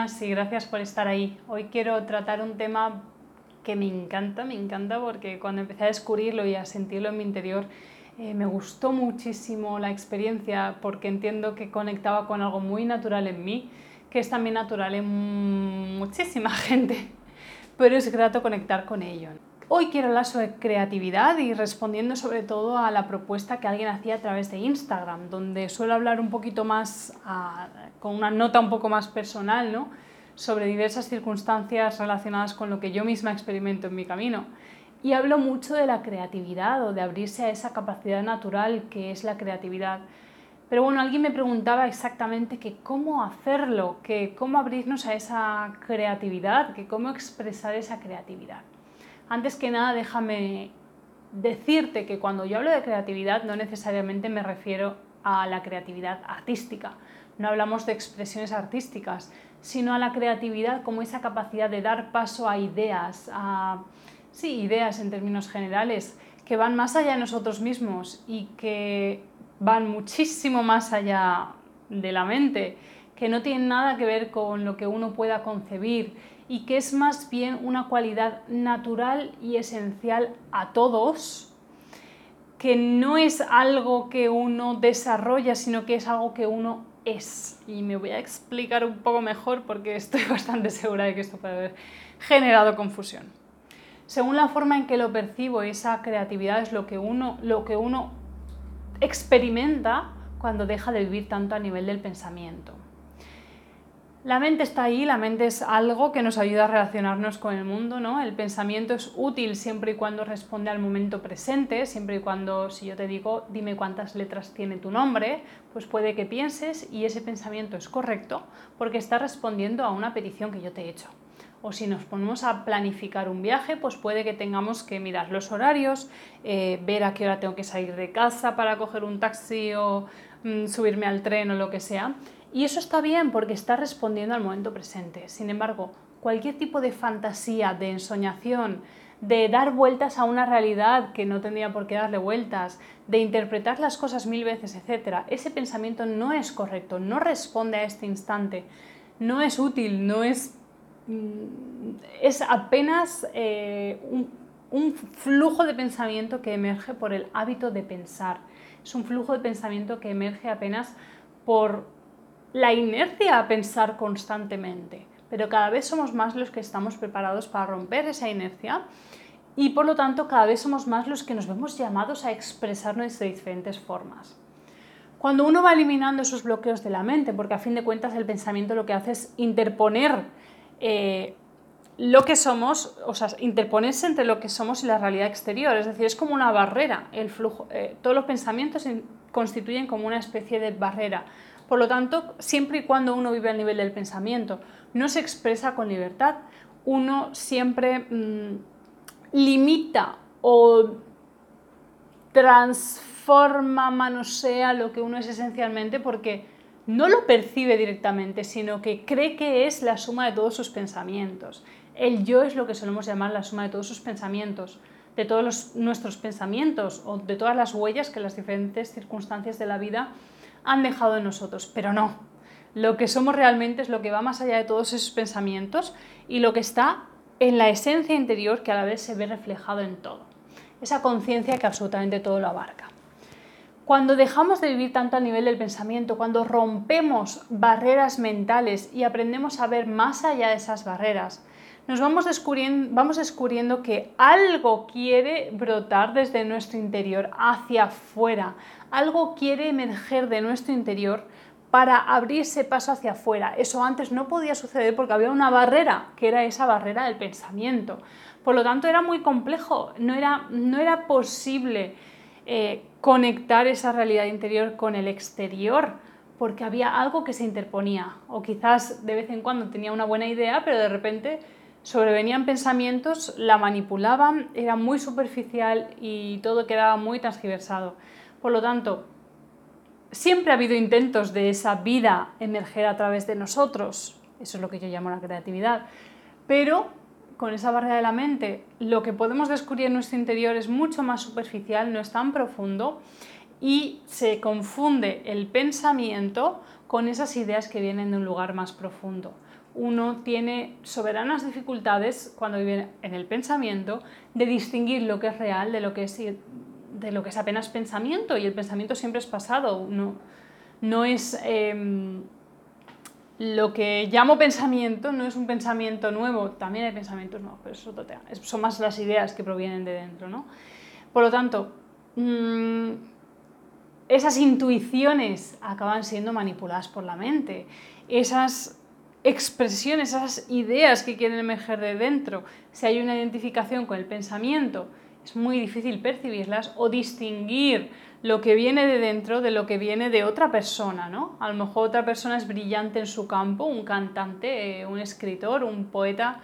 buenas y gracias por estar ahí. Hoy quiero tratar un tema que me encanta, me encanta porque cuando empecé a descubrirlo y a sentirlo en mi interior, eh, me gustó muchísimo la experiencia porque entiendo que conectaba con algo muy natural en mí, que es también natural en muchísima gente, pero es grato conectar con ello. Hoy quiero hablar sobre creatividad y respondiendo sobre todo a la propuesta que alguien hacía a través de Instagram, donde suelo hablar un poquito más, con una nota un poco más personal, ¿no? sobre diversas circunstancias relacionadas con lo que yo misma experimento en mi camino. Y hablo mucho de la creatividad o de abrirse a esa capacidad natural que es la creatividad. Pero bueno, alguien me preguntaba exactamente que cómo hacerlo, que cómo abrirnos a esa creatividad, que cómo expresar esa creatividad. Antes que nada, déjame decirte que cuando yo hablo de creatividad no necesariamente me refiero a la creatividad artística. No hablamos de expresiones artísticas, sino a la creatividad como esa capacidad de dar paso a ideas, a sí, ideas en términos generales, que van más allá de nosotros mismos y que van muchísimo más allá de la mente, que no tienen nada que ver con lo que uno pueda concebir y que es más bien una cualidad natural y esencial a todos, que no es algo que uno desarrolla, sino que es algo que uno es. Y me voy a explicar un poco mejor porque estoy bastante segura de que esto puede haber generado confusión. Según la forma en que lo percibo, esa creatividad es lo que uno, lo que uno experimenta cuando deja de vivir tanto a nivel del pensamiento. La mente está ahí, la mente es algo que nos ayuda a relacionarnos con el mundo, ¿no? El pensamiento es útil siempre y cuando responde al momento presente, siempre y cuando, si yo te digo, dime cuántas letras tiene tu nombre, pues puede que pienses y ese pensamiento es correcto porque está respondiendo a una petición que yo te he hecho. O si nos ponemos a planificar un viaje, pues puede que tengamos que mirar los horarios, eh, ver a qué hora tengo que salir de casa para coger un taxi o mm, subirme al tren o lo que sea y eso está bien porque está respondiendo al momento presente. Sin embargo, cualquier tipo de fantasía, de ensoñación, de dar vueltas a una realidad que no tendría por qué darle vueltas, de interpretar las cosas mil veces, etc., ese pensamiento no es correcto, no responde a este instante, no es útil, no es... Mm, es apenas eh, un, un flujo de pensamiento que emerge por el hábito de pensar. Es un flujo de pensamiento que emerge apenas por la inercia a pensar constantemente, pero cada vez somos más los que estamos preparados para romper esa inercia y por lo tanto cada vez somos más los que nos vemos llamados a expresarnos de diferentes formas. Cuando uno va eliminando esos bloqueos de la mente, porque a fin de cuentas el pensamiento lo que hace es interponer eh, lo que somos, o sea, interponerse entre lo que somos y la realidad exterior, es decir, es como una barrera, el flujo, eh, todos los pensamientos constituyen como una especie de barrera por lo tanto, siempre y cuando uno vive al nivel del pensamiento, no se expresa con libertad, uno siempre mm, limita o transforma, manosea lo que uno es esencialmente porque no lo percibe directamente, sino que cree que es la suma de todos sus pensamientos. El yo es lo que solemos llamar la suma de todos sus pensamientos, de todos nuestros pensamientos o de todas las huellas que las diferentes circunstancias de la vida han dejado en nosotros, pero no. Lo que somos realmente es lo que va más allá de todos esos pensamientos y lo que está en la esencia interior que a la vez se ve reflejado en todo. Esa conciencia que absolutamente todo lo abarca. Cuando dejamos de vivir tanto a nivel del pensamiento, cuando rompemos barreras mentales y aprendemos a ver más allá de esas barreras, nos vamos descubriendo, vamos descubriendo que algo quiere brotar desde nuestro interior hacia afuera, algo quiere emerger de nuestro interior para abrirse paso hacia afuera. Eso antes no podía suceder porque había una barrera, que era esa barrera del pensamiento. Por lo tanto, era muy complejo, no era, no era posible eh, conectar esa realidad interior con el exterior, porque había algo que se interponía. O quizás de vez en cuando tenía una buena idea, pero de repente sobrevenían pensamientos, la manipulaban, era muy superficial y todo quedaba muy transgiversado. Por lo tanto, siempre ha habido intentos de esa vida emerger a través de nosotros, eso es lo que yo llamo la creatividad, pero con esa barrera de la mente, lo que podemos descubrir en nuestro interior es mucho más superficial, no es tan profundo y se confunde el pensamiento con esas ideas que vienen de un lugar más profundo. Uno tiene soberanas dificultades cuando vive en el pensamiento de distinguir lo que es real de lo que es, de lo que es apenas pensamiento y el pensamiento siempre es pasado, no, no es em, lo que llamo pensamiento, no es un pensamiento nuevo, también hay pensamientos nuevos, pero eso son más las ideas que provienen de dentro. ¿no? Por lo tanto, mm, esas intuiciones acaban siendo manipuladas por la mente, esas expresiones, esas ideas que quieren emerger de dentro, si hay una identificación con el pensamiento, es muy difícil percibirlas o distinguir lo que viene de dentro de lo que viene de otra persona, ¿no? A lo mejor otra persona es brillante en su campo, un cantante, eh, un escritor, un poeta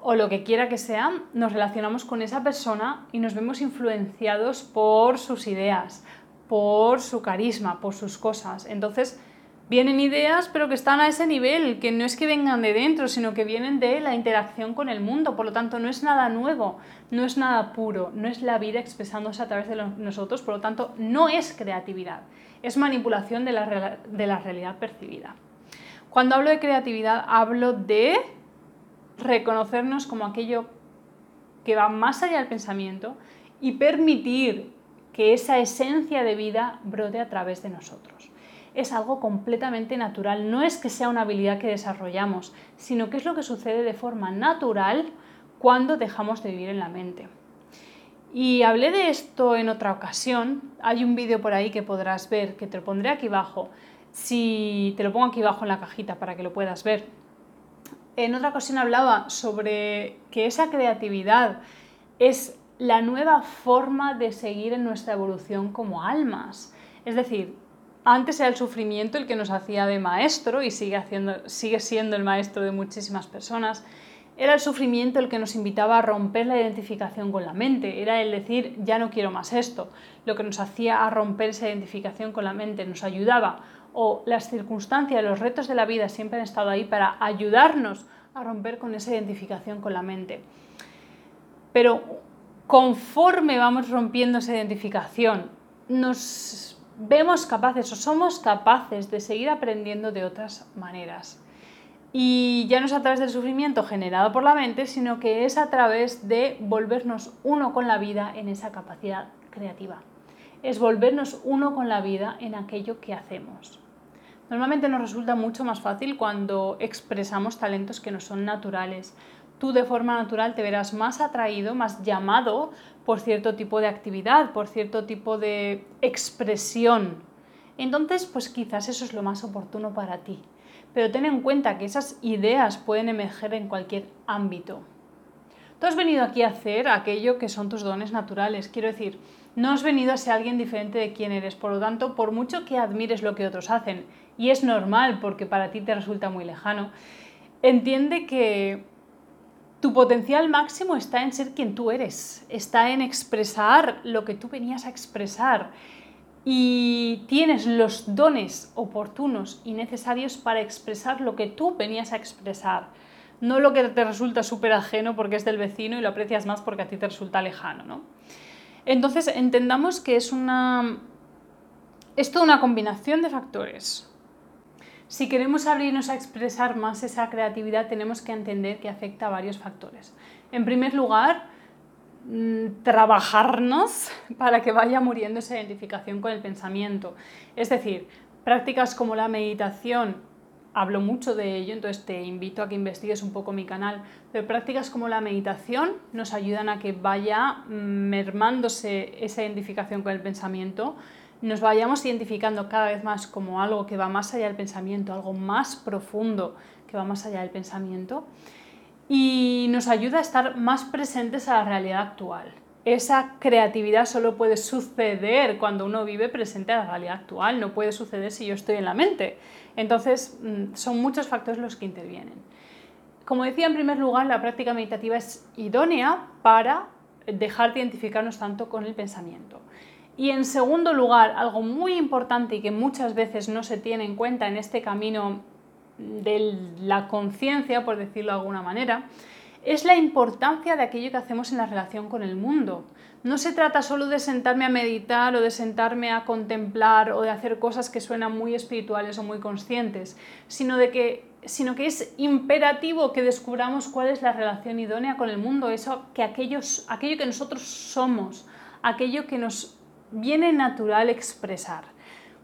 o lo que quiera que sea, nos relacionamos con esa persona y nos vemos influenciados por sus ideas, por su carisma, por sus cosas. Entonces, vienen ideas, pero que están a ese nivel, que no es que vengan de dentro, sino que vienen de la interacción con el mundo. Por lo tanto, no es nada nuevo, no es nada puro, no es la vida expresándose a través de nosotros, por lo tanto, no es creatividad, es manipulación de la, de la realidad percibida. Cuando hablo de creatividad, hablo de reconocernos como aquello que va más allá del pensamiento y permitir que esa esencia de vida brote a través de nosotros es algo completamente natural. No es que sea una habilidad que desarrollamos, sino que es lo que sucede de forma natural cuando dejamos de vivir en la mente. Y hablé de esto en otra ocasión. Hay un vídeo por ahí que podrás ver, que te lo pondré aquí abajo. Si te lo pongo aquí abajo en la cajita para que lo puedas ver. En otra ocasión hablaba sobre que esa creatividad es la nueva forma de seguir en nuestra evolución como almas. Es decir, antes era el sufrimiento el que nos hacía de maestro y sigue, haciendo, sigue siendo el maestro de muchísimas personas. Era el sufrimiento el que nos invitaba a romper la identificación con la mente, era el decir ya no quiero más esto, lo que nos hacía a romper esa identificación con la mente, nos ayudaba o las circunstancias, los retos de la vida siempre han estado ahí para ayudarnos a romper con esa identificación con la mente. Pero conforme vamos rompiendo esa identificación, nos vemos capaces o somos capaces de seguir aprendiendo de otras maneras. Y ya no es a través del sufrimiento generado por la mente, sino que es a través de volvernos uno con la vida en esa capacidad creativa. Es volvernos uno con la vida en aquello que hacemos. Normalmente nos resulta mucho más fácil cuando expresamos talentos que no son naturales. Tú de forma natural te verás más atraído, más llamado por cierto tipo de actividad, por cierto tipo de expresión. Entonces, pues quizás eso es lo más oportuno para ti. Pero ten en cuenta que esas ideas pueden emerger en cualquier ámbito. Tú has venido aquí a hacer aquello que son tus dones naturales. Quiero decir, no has venido a ser alguien diferente de quien eres. Por lo tanto, por mucho que admires lo que otros hacen, y es normal porque para ti te resulta muy lejano, entiende que tu potencial máximo está en ser quien tú eres, está en expresar lo que tú venías a expresar y tienes los dones oportunos y necesarios para expresar lo que tú venías a expresar, no lo que te resulta súper ajeno porque es del vecino y lo aprecias más porque a ti te resulta lejano. ¿no? Entonces entendamos que es una... Es toda una combinación de factores. Si queremos abrirnos a expresar más esa creatividad, tenemos que entender que afecta a varios factores. En primer lugar, mm, trabajarnos para que vaya muriendo esa identificación con el pensamiento. Es decir, prácticas como la meditación, hablo mucho de ello, entonces te invito a que investigues un poco mi canal, pero prácticas como la meditación nos ayudan a que vaya mermándose esa identificación con el pensamiento nos vayamos identificando cada vez más como algo que va más allá del pensamiento, algo más profundo que va más allá del pensamiento y nos ayuda a estar más presentes a la realidad actual. Esa creatividad solo puede suceder cuando uno vive presente a la realidad actual, no puede suceder si yo estoy en la mente. Entonces, mm, son muchos factores los que intervienen. Como decía, en primer lugar, la práctica meditativa es idónea para dejar de identificarnos tanto con el pensamiento. Y en segundo lugar, algo muy importante y que muchas veces no se tiene en cuenta en este camino de la conciencia, por decirlo de alguna manera, es la importancia de aquello que hacemos en la relación con el mundo. No se trata solo de sentarme a meditar o de sentarme a contemplar o de hacer cosas que suenan muy espirituales o muy conscientes, sino de que sino que es imperativo que descubramos cuál es la relación idónea con el mundo, eso que aquellos, aquello que nosotros somos, aquello que nos viene natural expresar.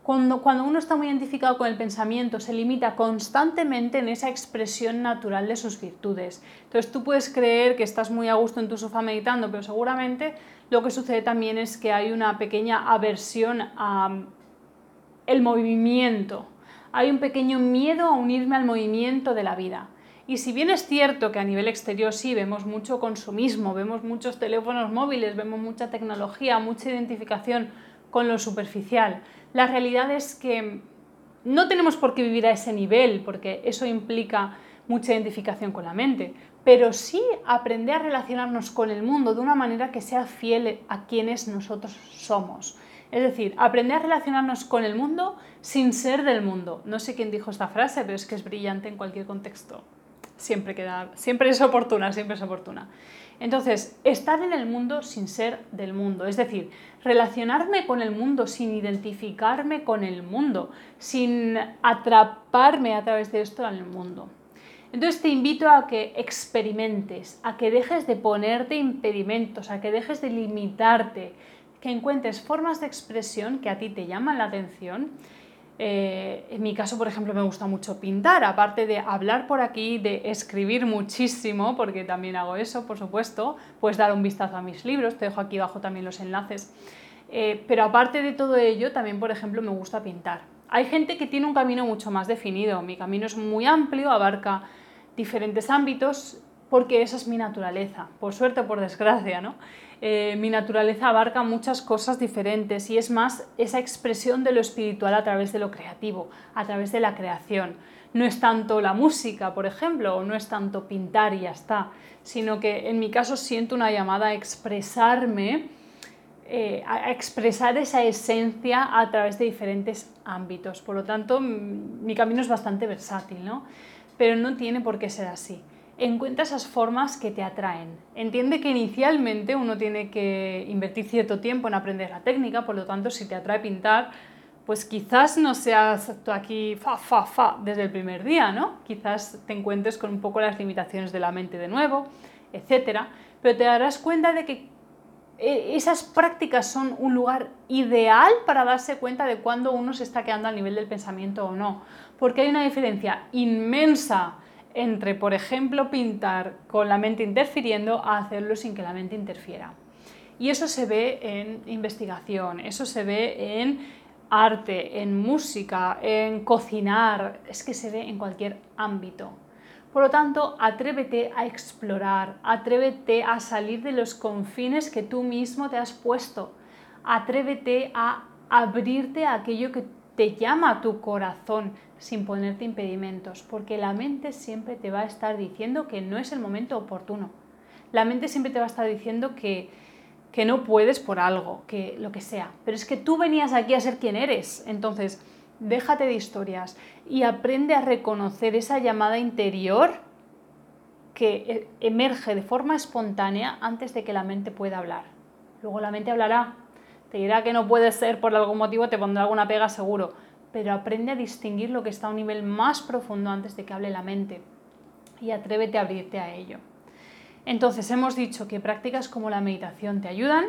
Cuando, cuando, uno está muy identificado con el pensamiento, se limita constantemente en esa expresión natural de sus virtudes. Entonces tú puedes creer que estás muy a gusto en tu sofá meditando, pero seguramente lo que sucede también es que hay una pequeña aversión al movimiento, hay un pequeño miedo a unirme al movimiento de la vida. Y si bien es cierto que a nivel exterior sí vemos mucho consumismo, vemos muchos teléfonos móviles, vemos mucha tecnología, mucha identificación con lo superficial, la realidad es que no tenemos por qué vivir a ese nivel, porque eso implica mucha identificación con la mente, pero sí aprender a relacionarnos con el mundo de una manera que sea fiel a quienes nosotros somos. Es decir, aprender a relacionarnos con el mundo sin ser del mundo. No sé quién dijo esta frase, pero es que es brillante en cualquier contexto. Siempre, queda, siempre es oportuna, siempre es oportuna. Entonces, estar en el mundo sin ser del mundo, es decir, relacionarme con el mundo sin identificarme con el mundo, sin atraparme a través de esto en el mundo. Entonces te invito a que experimentes, a que dejes de ponerte impedimentos, a que dejes de limitarte, que encuentres formas de expresión que a ti te llaman la atención. Eh, en mi caso, por ejemplo, me gusta mucho pintar, aparte de hablar por aquí, de escribir muchísimo, porque también hago eso, por supuesto, puedes dar un vistazo a mis libros, te dejo aquí abajo también los enlaces. Eh, pero aparte de todo ello, también, por ejemplo, me gusta pintar. Hay gente que tiene un camino mucho más definido, mi camino es muy amplio, abarca diferentes ámbitos, porque esa es mi naturaleza, por suerte o por desgracia, ¿no? Eh, mi naturaleza abarca muchas cosas diferentes y es más esa expresión de lo espiritual a través de lo creativo, a través de la creación. No es tanto la música, por ejemplo, o no es tanto pintar y ya está, sino que en mi caso siento una llamada a expresarme, eh, a expresar esa esencia a través de diferentes ámbitos. Por lo tanto, mi camino es bastante versátil, ¿no? Pero no tiene por qué ser así encuentra esas formas que te atraen. Entiende que inicialmente uno tiene que invertir cierto tiempo en aprender la técnica, por lo tanto, si te atrae pintar, pues quizás no seas tú aquí fa, fa, fa desde el primer día, ¿no? Quizás te encuentres con un poco las limitaciones de la mente de nuevo, etcétera, pero te darás cuenta de que eh, esas prácticas son un lugar ideal para darse cuenta de cuándo uno se está quedando al nivel del pensamiento o no, porque hay una diferencia inmensa entre, por ejemplo, pintar con la mente interfiriendo a hacerlo sin que la mente interfiera. Y eso se ve en investigación, eso se ve en arte, en música, en cocinar, es que se ve en cualquier ámbito. Por lo tanto, atrévete a explorar, atrévete a salir de los confines que tú mismo te has puesto, atrévete a abrirte a aquello que te llama a tu corazón, sin ponerte impedimentos, porque la mente siempre te va a estar diciendo que no es el momento oportuno. La mente siempre te va a estar diciendo que, que no puedes por algo, que lo que sea. Pero es que tú venías aquí a ser quien eres. Entonces, déjate de historias y aprende a reconocer esa llamada interior que e, emerge de forma espontánea antes de que la mente pueda hablar. Luego la mente hablará, te dirá que no puede ser por algún motivo, te pondrá alguna pega seguro, pero aprende a distinguir lo que está a un nivel más profundo antes de que hable la mente y atrévete a abrirte a ello. Entonces hemos dicho que prácticas como la meditación te ayudan,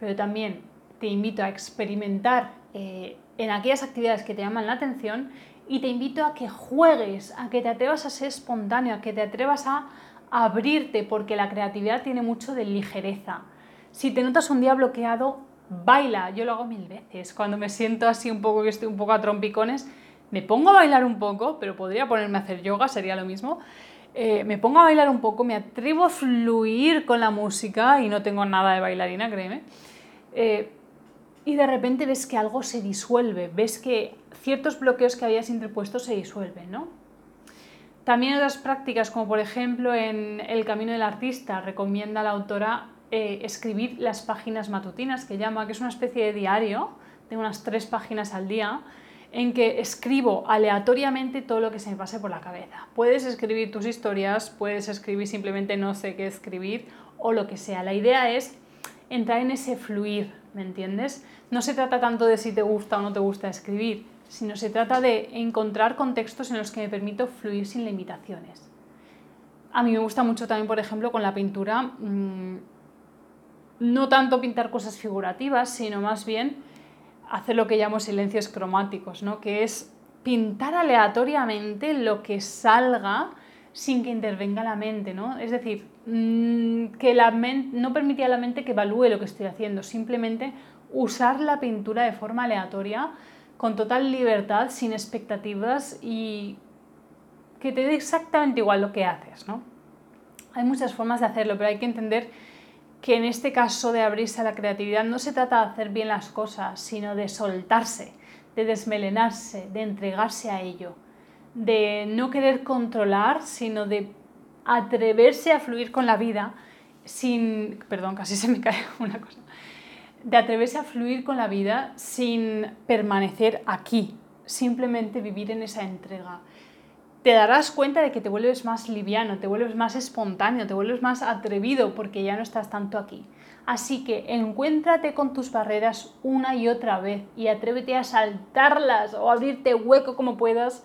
pero también te invito a experimentar eh, en aquellas actividades que te llaman la atención y te invito a que juegues, a que te atrevas a ser espontáneo, a que te atrevas a abrirte, porque la creatividad tiene mucho de ligereza. Si te notas un día bloqueado, baila, yo lo hago mil veces. Cuando me siento así un poco, que estoy un poco a trompicones, me pongo a bailar un poco, pero podría ponerme a hacer yoga, sería lo mismo. Eh, me pongo a bailar un poco, me atrevo a fluir con la música y no tengo nada de bailarina, créeme. Eh, y de repente ves que algo se disuelve, ves que ciertos bloqueos que habías interpuesto se disuelven, ¿no? También otras prácticas, como por ejemplo en El Camino del Artista, recomienda la autora eh, escribir las páginas matutinas, que llama, que es una especie de diario de unas tres páginas al día, en que escribo aleatoriamente todo lo que se me pase por la cabeza. Puedes escribir tus historias, puedes escribir simplemente no sé qué escribir o lo que sea. La idea es entrar en ese fluir, ¿me entiendes? No se trata tanto de si te gusta o no te gusta escribir, sino se trata de encontrar contextos en los que me permito fluir sin limitaciones. A mí me gusta mucho también, por ejemplo, con la pintura, mm, no tanto pintar cosas figurativas, sino más bien hacer lo que llamo silencios cromáticos, ¿no? que es pintar aleatoriamente lo que salga sin que intervenga la mente, ¿no? Es decir, mm, que la no permitía a la mente que evalúe lo que estoy haciendo, simplemente usar la pintura de forma aleatoria, con total libertad, sin expectativas y que te dé exactamente igual lo que haces, ¿no? Hay muchas formas de hacerlo, pero hay que entender que en este caso de abrirse a la creatividad no se trata de hacer bien las cosas, sino de soltarse, de desmelenarse, de entregarse a ello, de no querer controlar, sino de atreverse a fluir con la vida sin, perdón, casi se me cae una cosa, de atreverse a fluir con la vida sin permanecer aquí, simplemente vivir en esa entrega te darás cuenta de que te vuelves más liviano, te vuelves más espontáneo, te vuelves más atrevido porque ya no estás tanto aquí. Así que encuéntrate con tus barreras una y otra vez y atrévete a saltarlas o abrirte hueco como puedas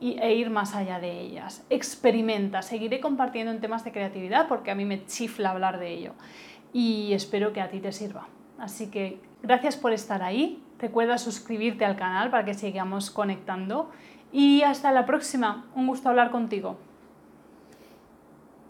e ir más allá de ellas. Experimenta, seguiré compartiendo en temas de creatividad porque a mí me chifla hablar de ello y espero que a ti te sirva. Así que gracias por estar ahí. Recuerda suscribirte al canal para que sigamos conectando y hasta la próxima. Un gusto hablar contigo.